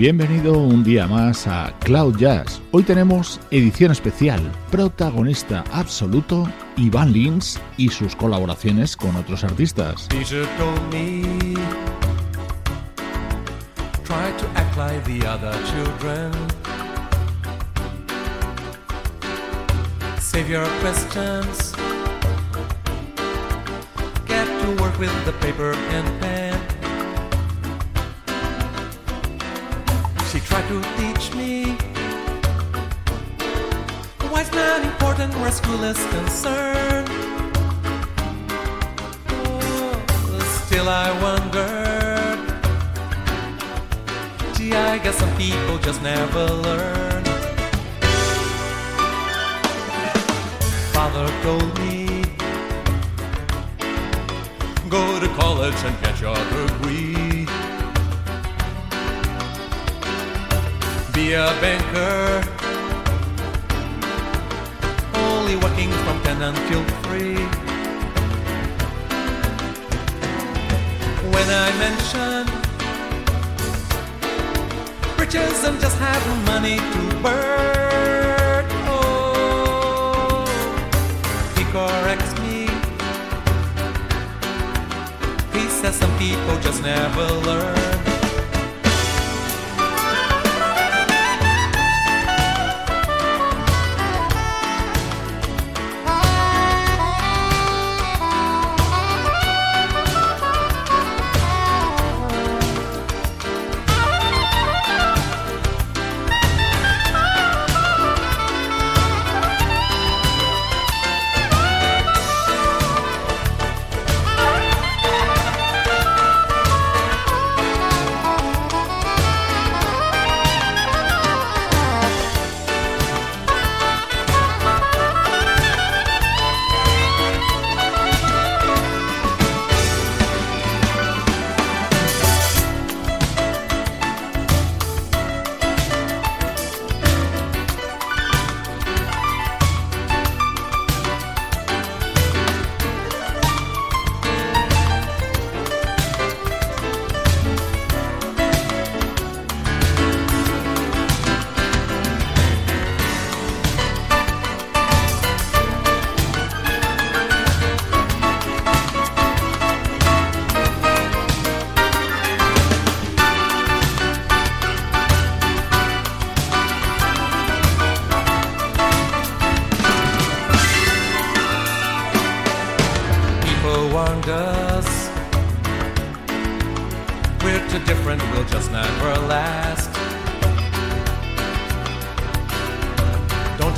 Bienvenido un día más a Cloud Jazz. Hoy tenemos edición especial, protagonista absoluto Ivan Lins y sus colaboraciones con otros artistas. Get to work with the paper and pen. Tried to teach me Why why's not important where school is concerned. Oh, still, I wondered. Gee, I guess some people just never learn. Father told me, go to college and get your degree. Be a banker. Only working from 10 until 3. When I mention riches and just having money to burn, oh, he corrects me. He says some people just never learn.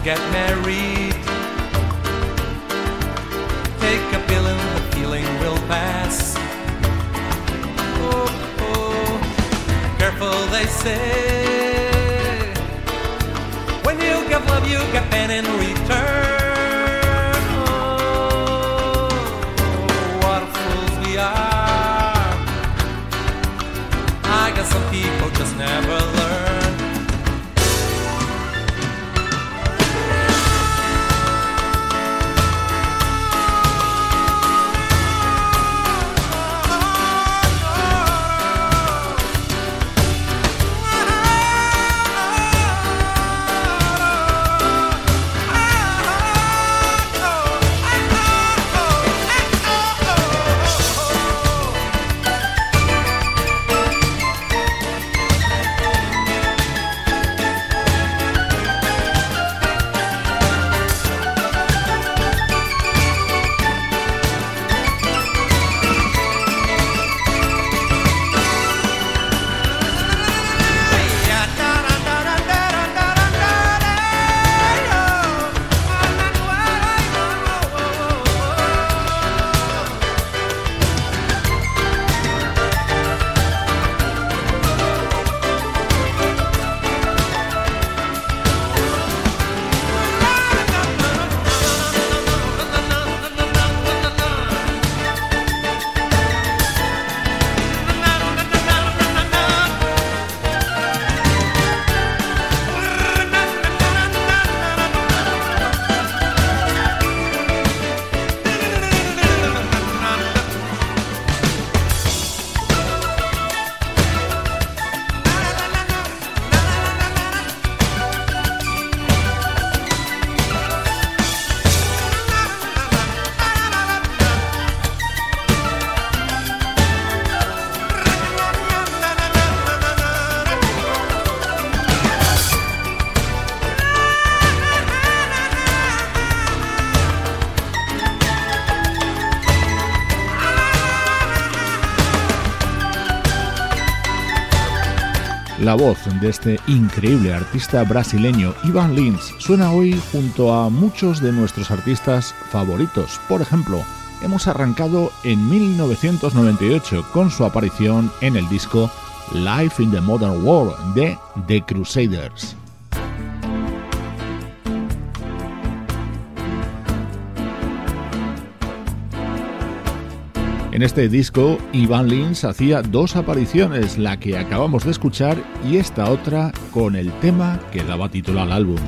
get married. Take a pill and the feeling will pass. Oh, oh. careful they say. When you give love, you get pain and return. De este increíble artista brasileño Ivan Lins suena hoy junto a muchos de nuestros artistas favoritos. Por ejemplo, hemos arrancado en 1998 con su aparición en el disco Life in the Modern World de The Crusaders. En este disco, Ivan Lins hacía dos apariciones, la que acabamos de escuchar y esta otra con el tema que daba título al álbum.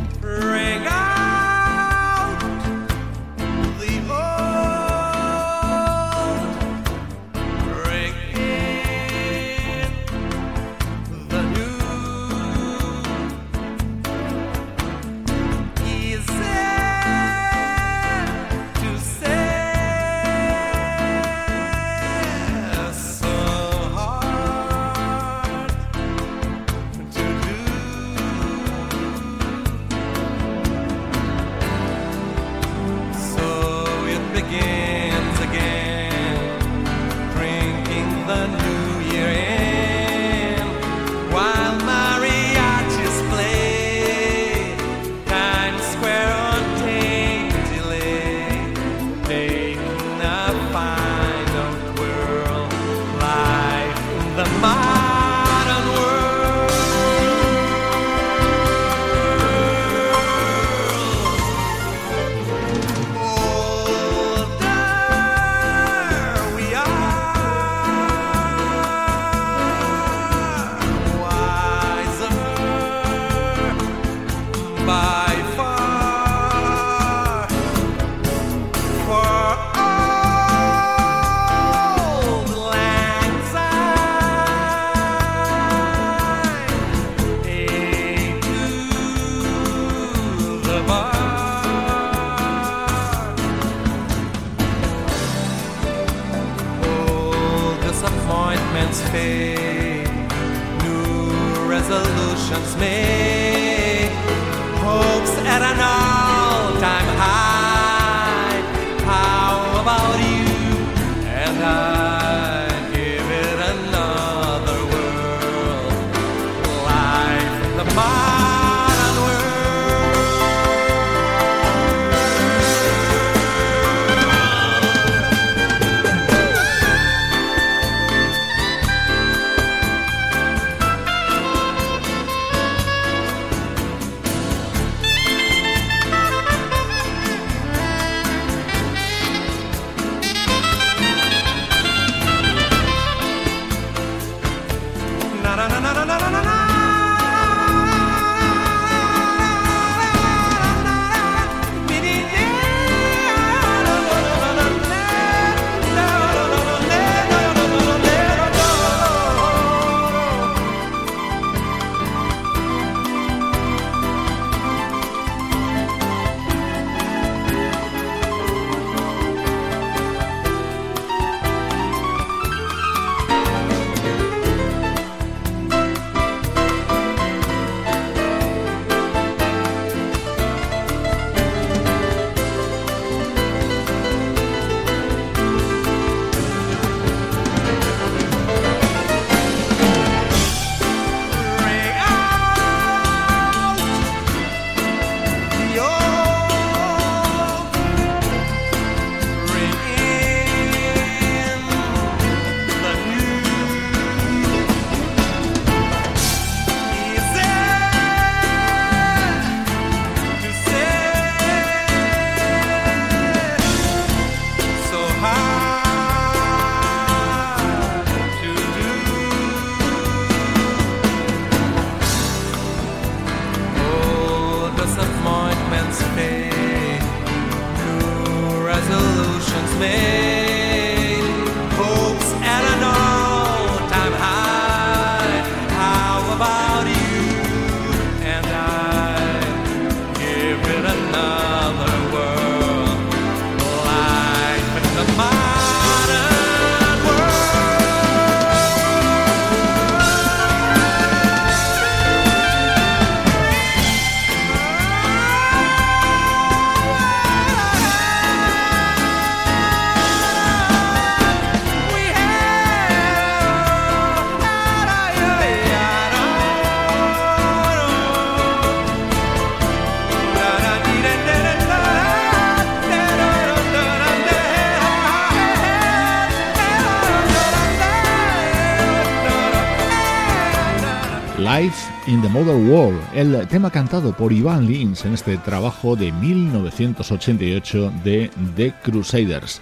Mother World, el tema cantado por Ivan Lins en este trabajo de 1988 de The Crusaders.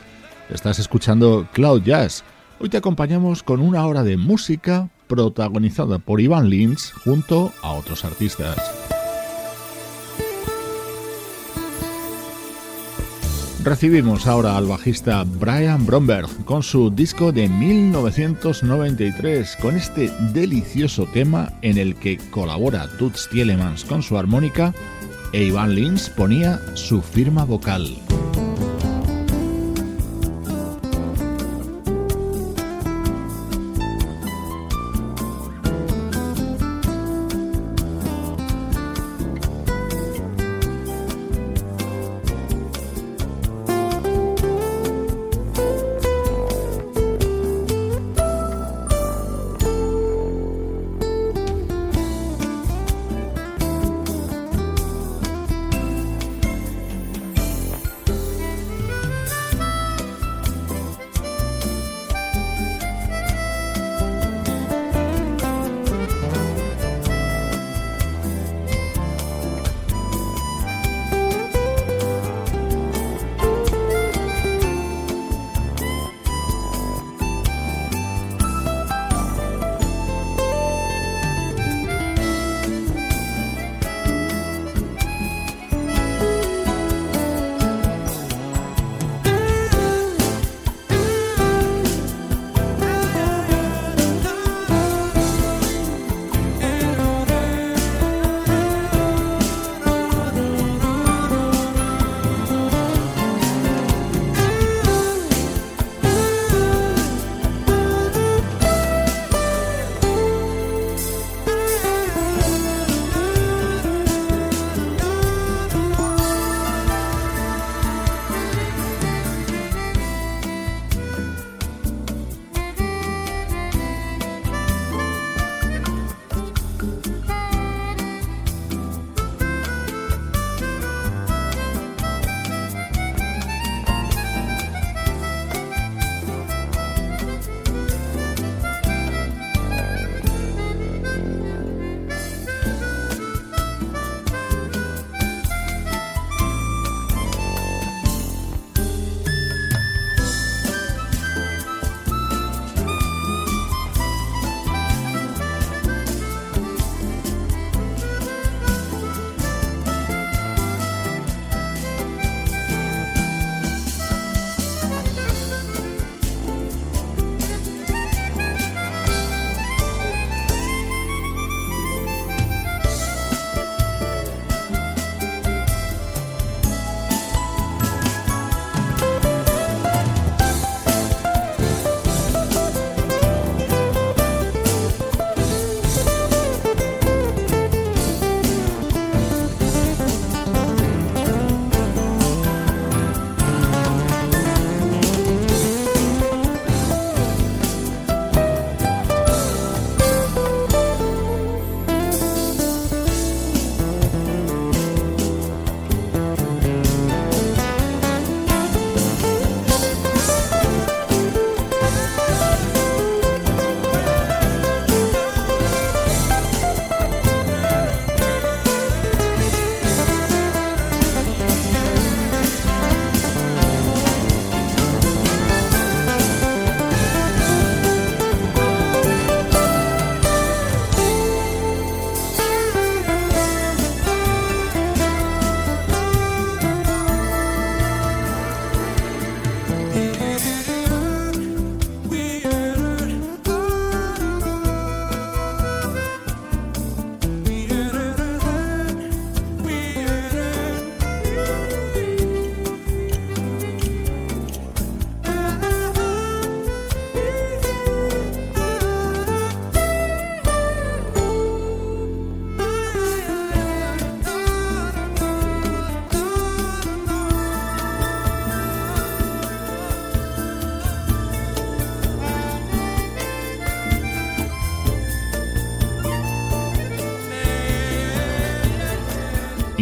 Estás escuchando Cloud Jazz. Hoy te acompañamos con una hora de música protagonizada por Ivan Lins junto a otros artistas. Recibimos ahora al bajista Brian Bromberg con su disco de 1993, con este delicioso tema en el que colabora Toots Tielemans con su armónica e Ivan Lins ponía su firma vocal.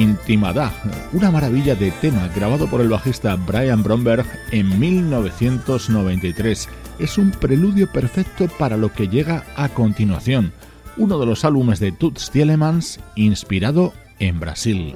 Intimada, una maravilla de tema grabado por el bajista Brian Bromberg en 1993. Es un preludio perfecto para lo que llega a continuación, uno de los álbumes de Toots Thielemans inspirado en Brasil.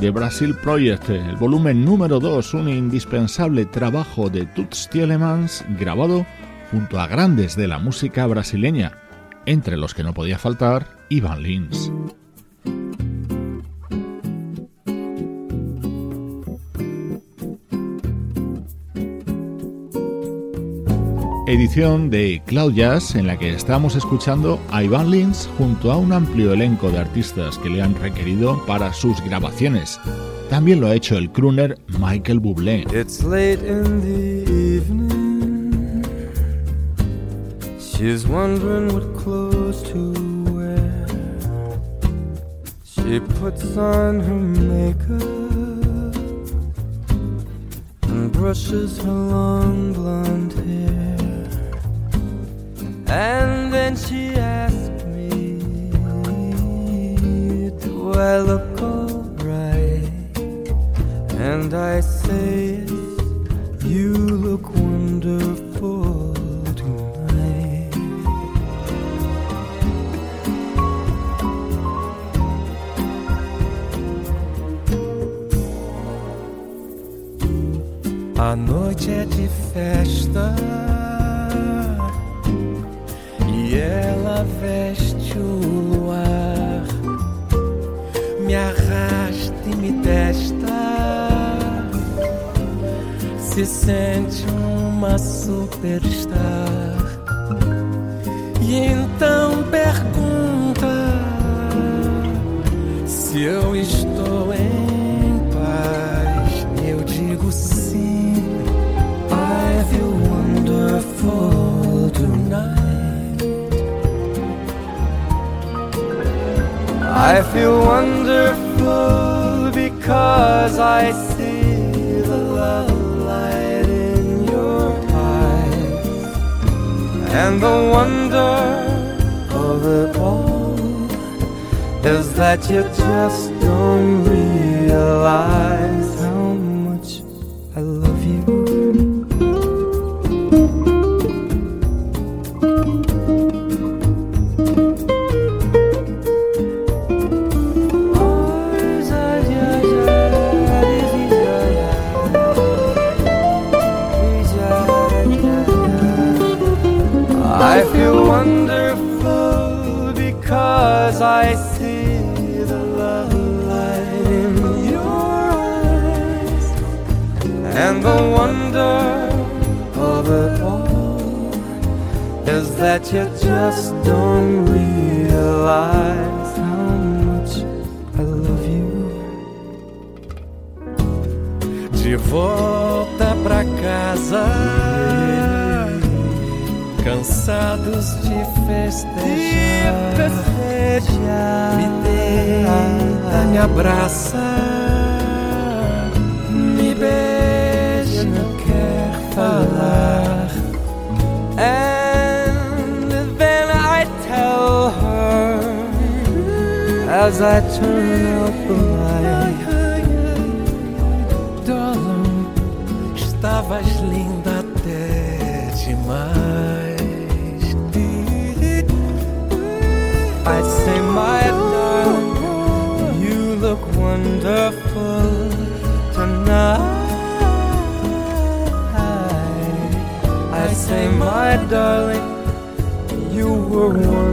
De Brasil Project, el volumen número 2, un indispensable trabajo de Toots Tielemans grabado junto a grandes de la música brasileña, entre los que no podía faltar Ivan Lins. Edición de Cloud Jazz en la que estamos escuchando a Ivan Lins junto a un amplio elenco de artistas que le han requerido para sus grabaciones. También lo ha hecho el crooner Michael Bublé. It's late in the evening. She's wondering what clothes to wear. She puts on her makeup and brushes her long blonde hair. And then she asked me, Do I look alright? And I say, You look wonderful tonight. A noite é de festa. Ela veste o luar, me arrasta e me testa, se sente uma superstar. E então pergunta se eu estou I feel wonderful because I see the love light in your eyes. And the wonder of it all is that you just don't realize that you just don't realize how much I love you. De volta pra casa cansados de festejar, me deita, me abraça, as I turn out the light, darling, estavas linda até demais. I say, my darling, you look wonderful tonight. I say, my darling, you were wonderful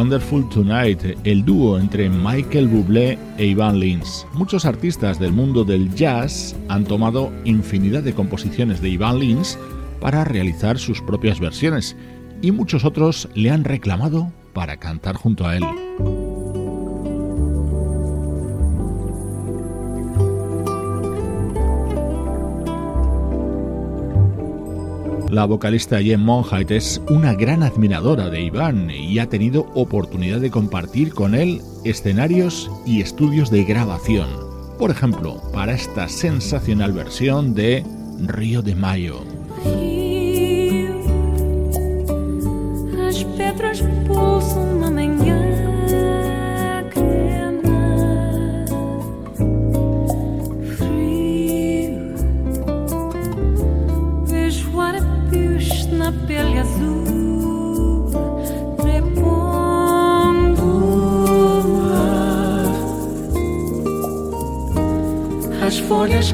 Wonderful Tonight, el dúo entre Michael Bublé e Ivan Lins. Muchos artistas del mundo del jazz han tomado infinidad de composiciones de Ivan Lins para realizar sus propias versiones y muchos otros le han reclamado para cantar junto a él. La vocalista Jen Monheit es una gran admiradora de Iván y ha tenido oportunidad de compartir con él escenarios y estudios de grabación. Por ejemplo, para esta sensacional versión de Río de Mayo.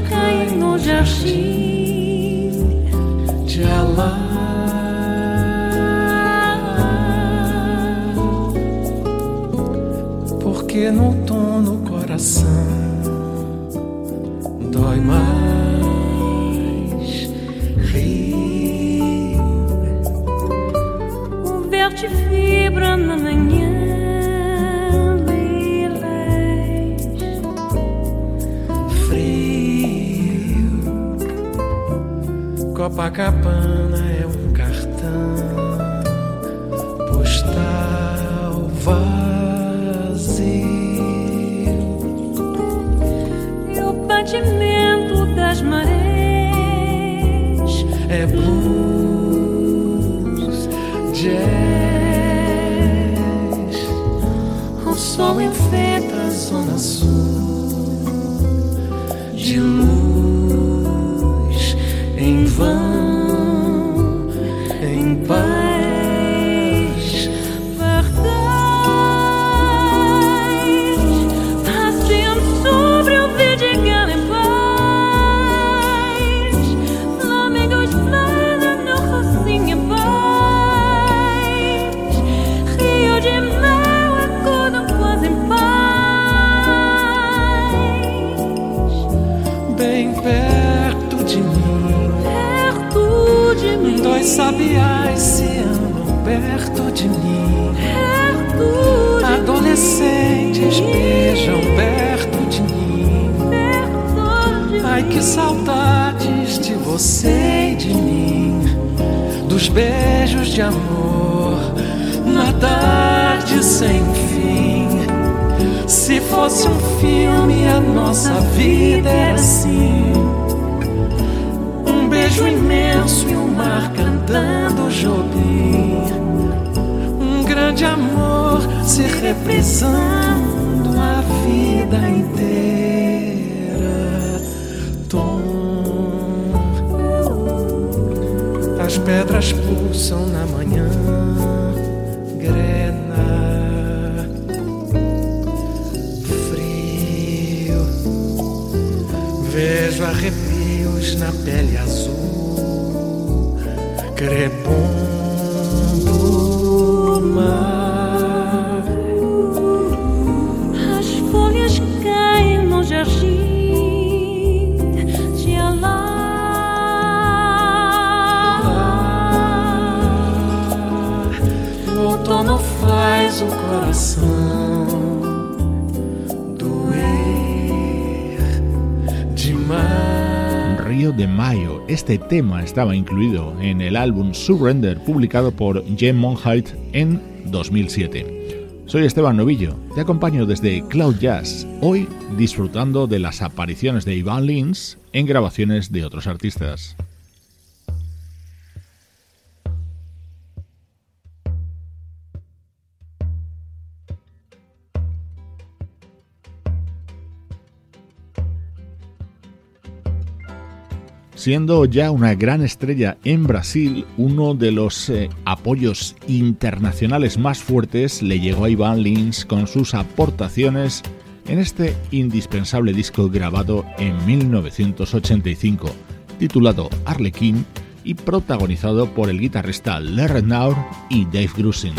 cai no jardim de alá, Porque no tom, no coração? Copacabana beijos de amor na tarde sem fim. Se fosse um filme, a nossa vida era assim beijo imenso e o mar cantando Jobim. Um grande amor se reprisando a vida inteira. As pedras pulsam na manhã. Grena. Frio. Vejo arrepios na pele azul crepondo faz o coração. Río de Mayo. Este tema estaba incluido en el álbum Surrender publicado por Jem Monheit en 2007. Soy Esteban Novillo, te acompaño desde Cloud Jazz, hoy disfrutando de las apariciones de Ivan Lins en grabaciones de otros artistas. Siendo ya una gran estrella en Brasil, uno de los eh, apoyos internacionales más fuertes le llegó a Ivan Lins con sus aportaciones en este indispensable disco grabado en 1985, titulado Arlequín y protagonizado por el guitarrista Larry Naur y Dave Grusin.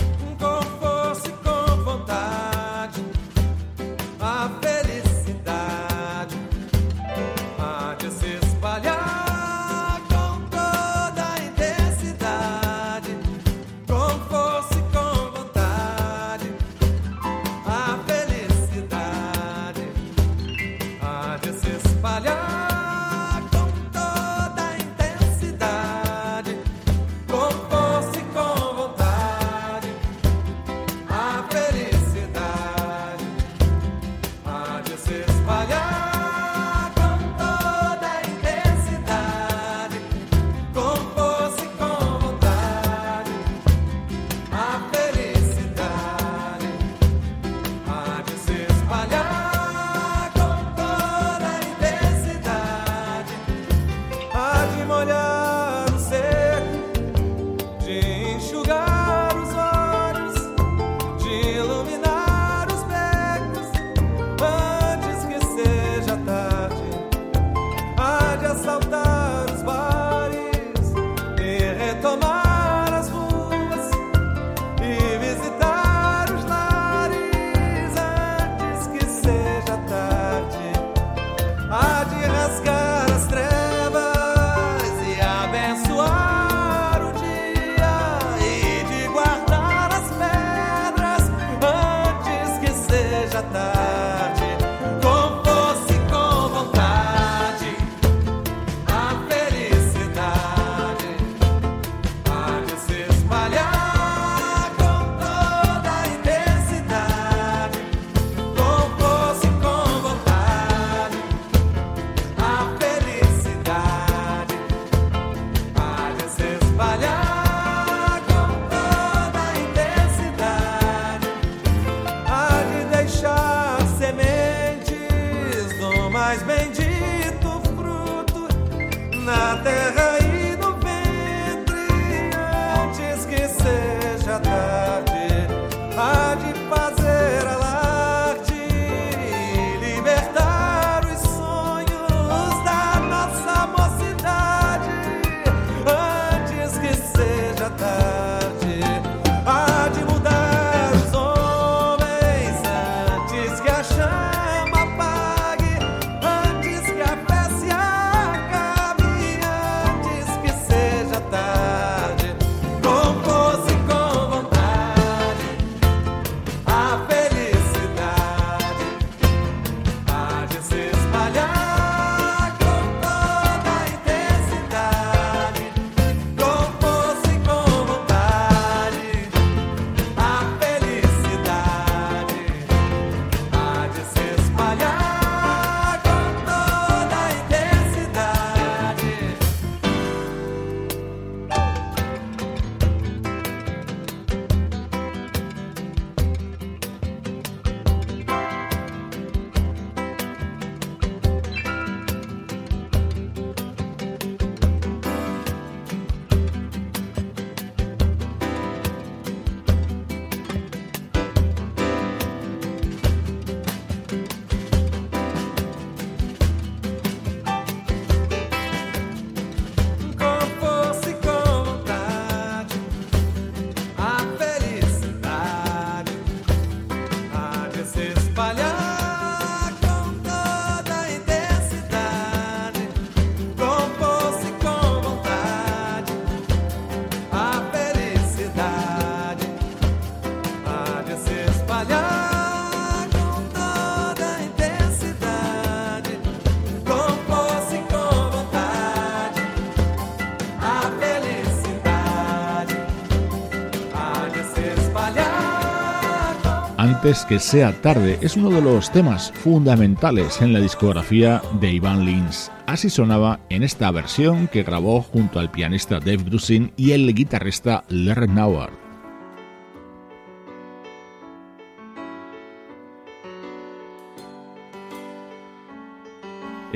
Que sea tarde es uno de los temas fundamentales en la discografía de Ivan Lins. Así sonaba en esta versión que grabó junto al pianista Dave Grusin y el guitarrista Larry Nauer.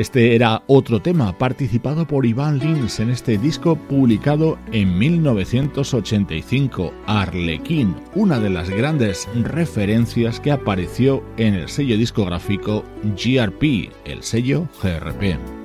Este era otro tema participado por Ivan Lins en este disco publicado en 1985, Arlequín, una de las grandes referencias que apareció en el sello discográfico GRP, el sello GRP.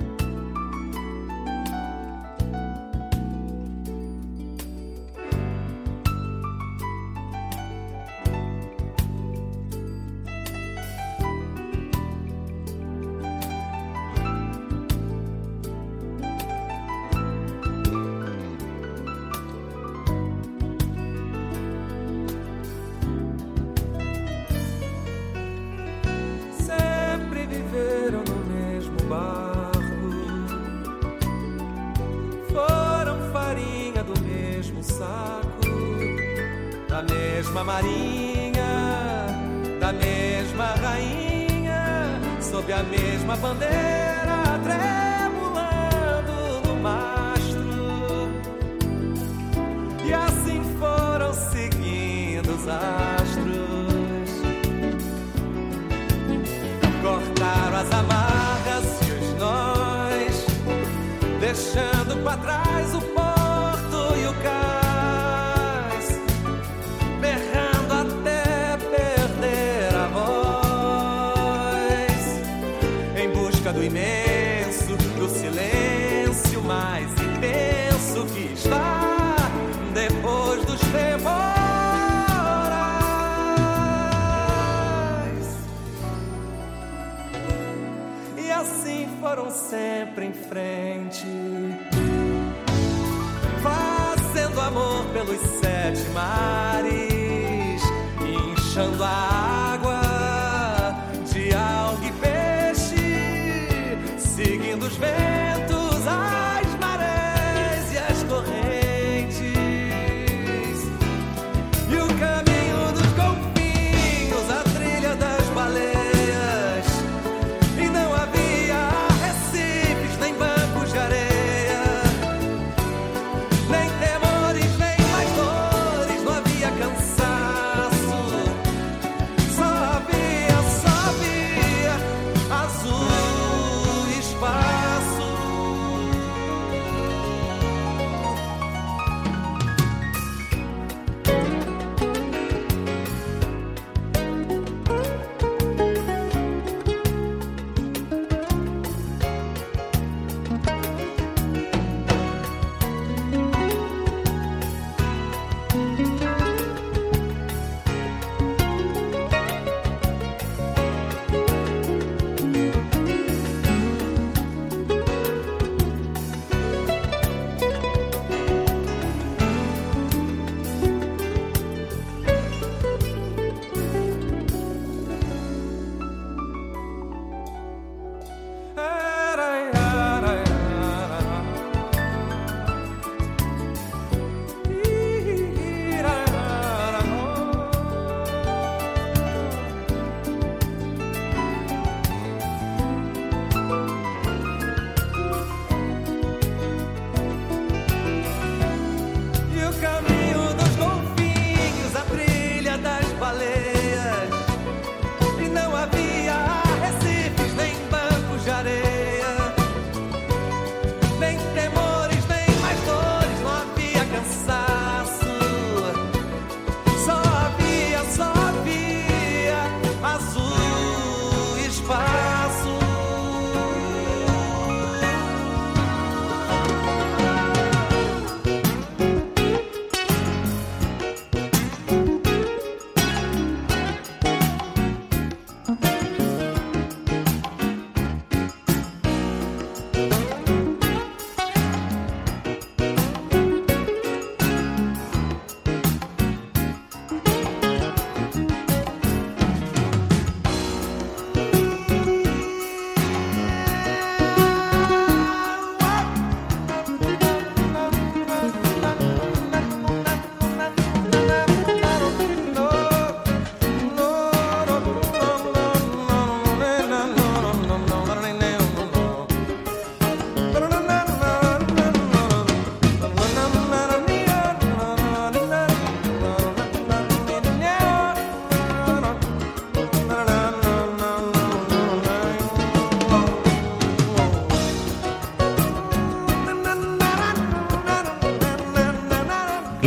amigos velhos.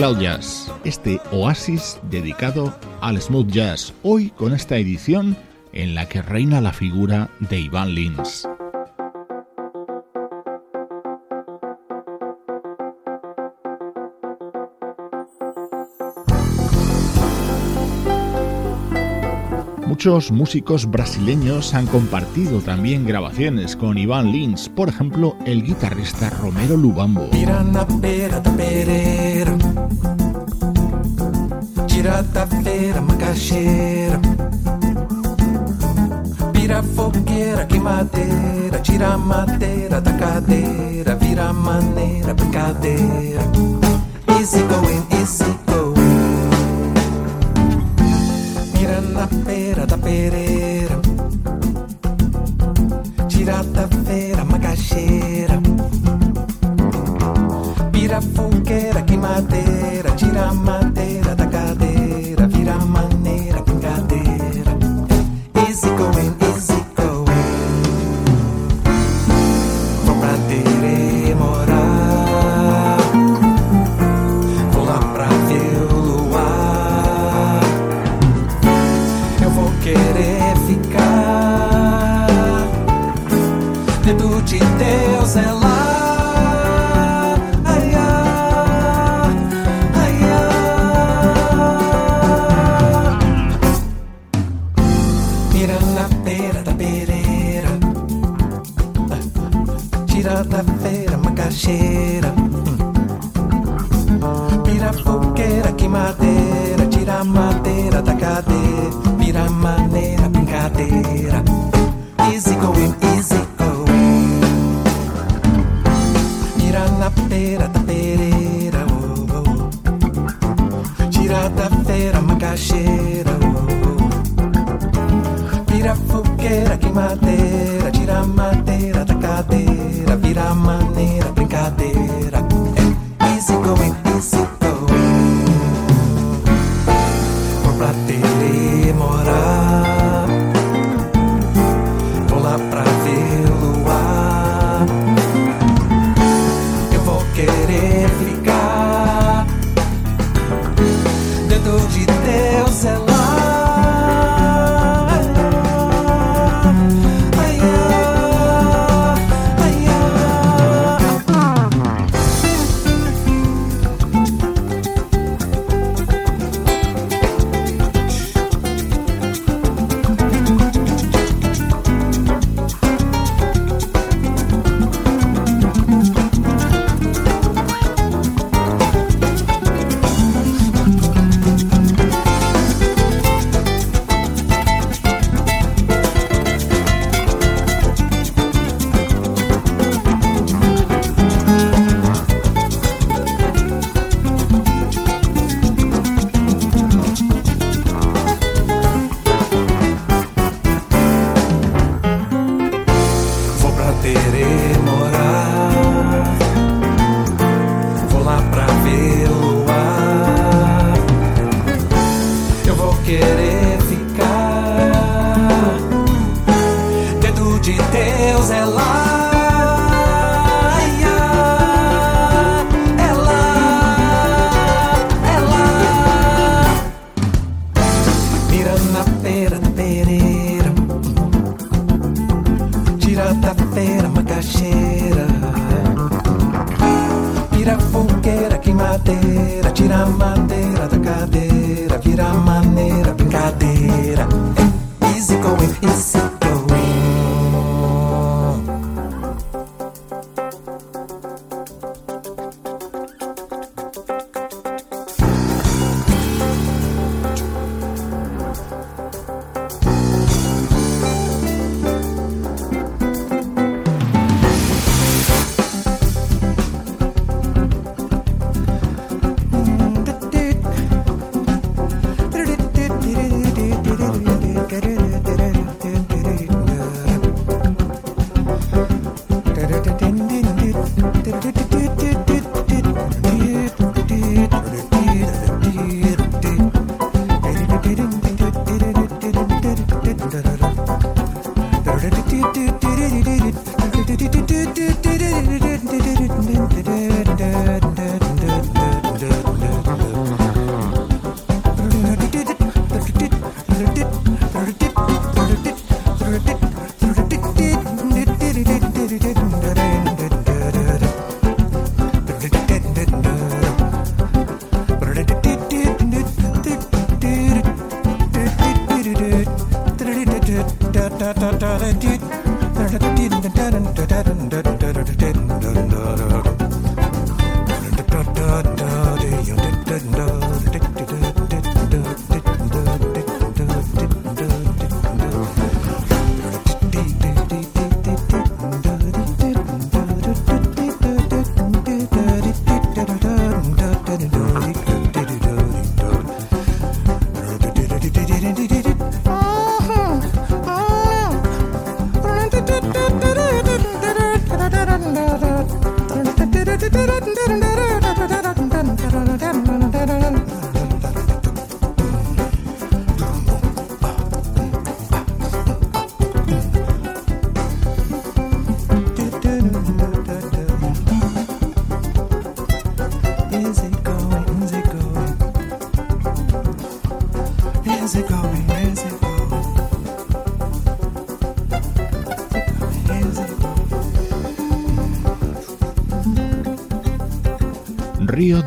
Cloud Jazz, este oasis dedicado al smooth jazz, hoy con esta edición en la que reina la figura de Ivan Lins. Muchos músicos brasileños han compartido también grabaciones con Ivan Lins, por ejemplo, el guitarrista Romero Lubambo. pera da pereira, tirada feira, macaxeira, pira fogueira, queimadeira, tira madeira tira a madeira da cadeira, vira a maneira, brincadeira. É easy going. Tira da feira macaxeira Vira fogueira, que madeira Tira a madeira da cadeira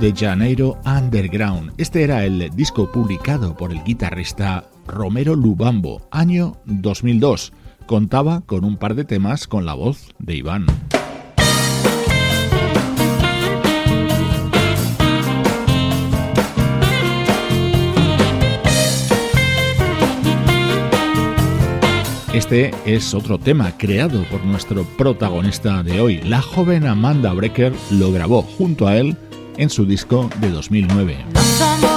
de Janeiro Underground. Este era el disco publicado por el guitarrista Romero Lubambo, año 2002. Contaba con un par de temas con la voz de Iván. Este es otro tema creado por nuestro protagonista de hoy. La joven Amanda Brecker lo grabó junto a él en su disco de 2009.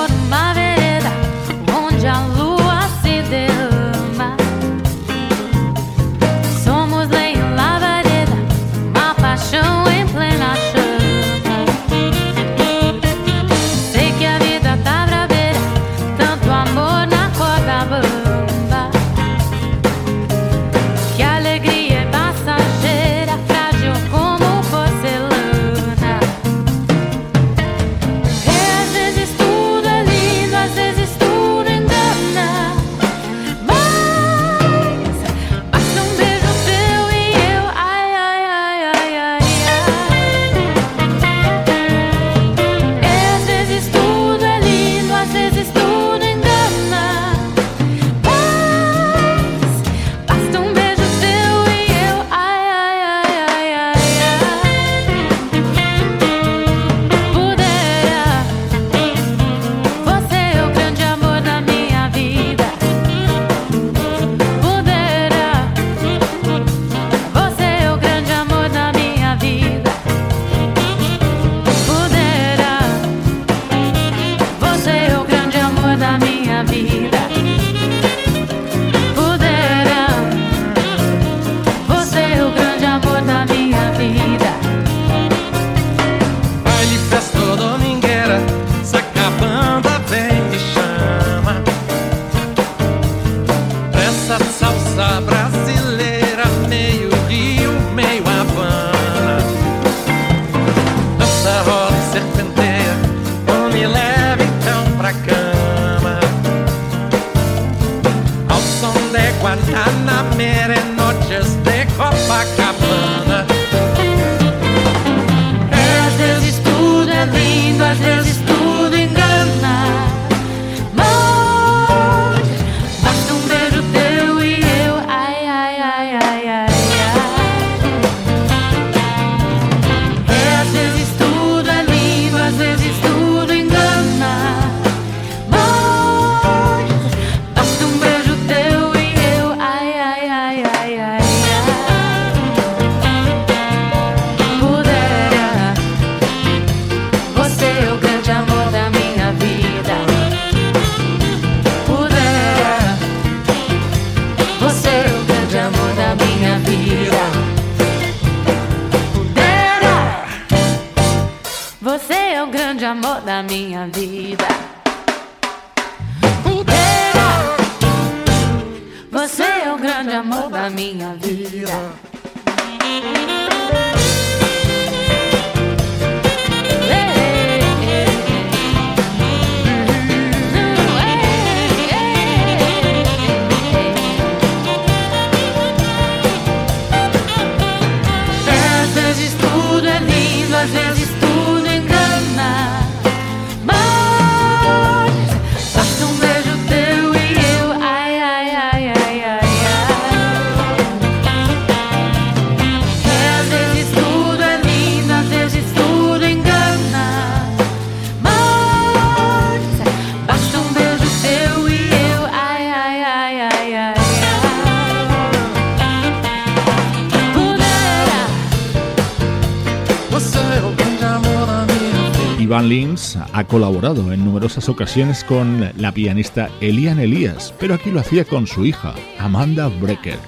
Colaborado en numerosas ocasiones con la pianista Elian Elias, pero aquí lo hacía con su hija, Amanda Brecker.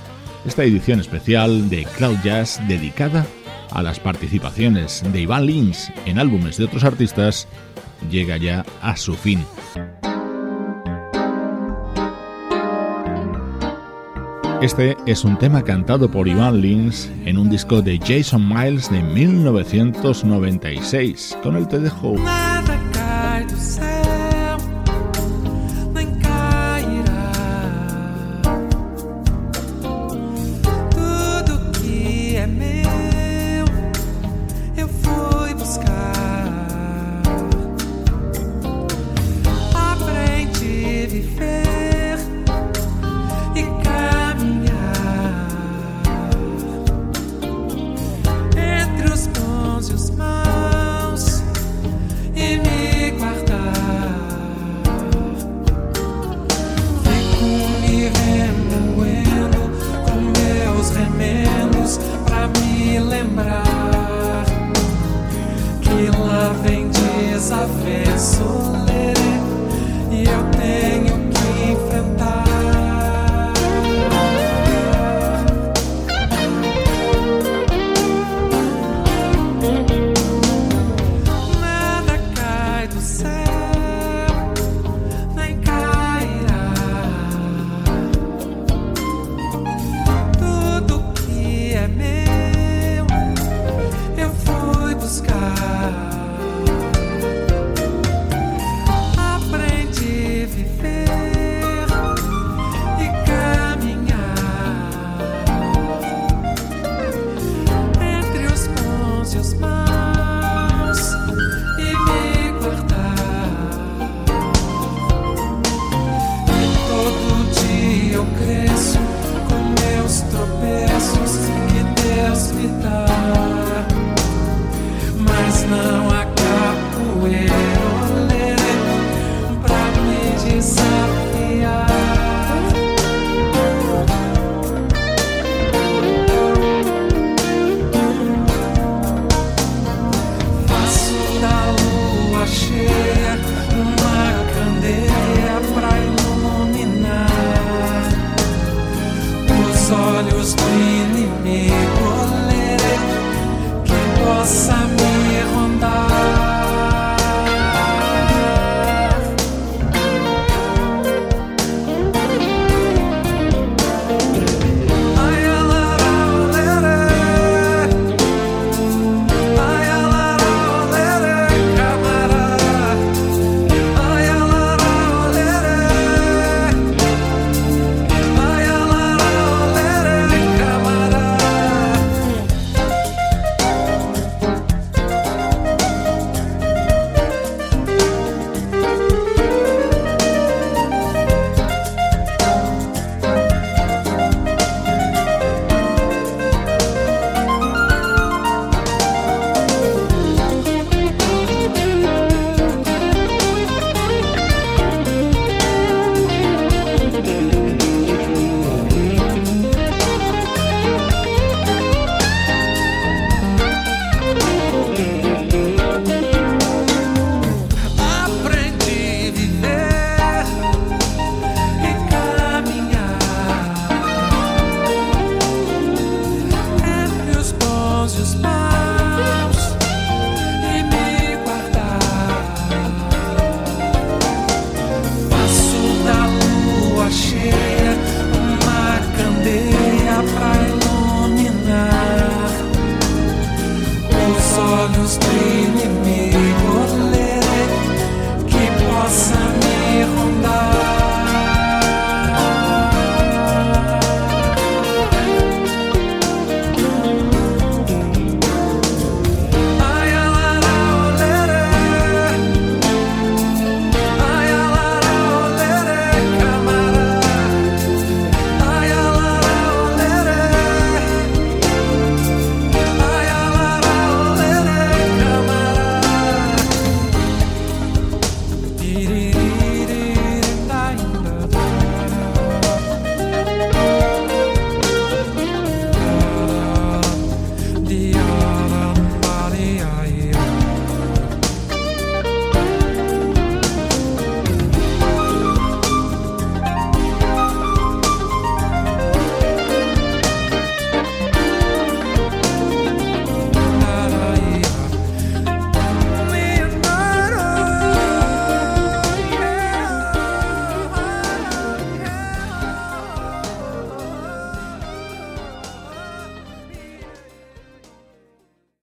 Esta edición especial de Cloud Jazz dedicada a las participaciones de Ivan Lins en álbumes de otros artistas llega ya a su fin. Este es un tema cantado por Ivan Lins en un disco de Jason Miles de 1996. Con el te dejo.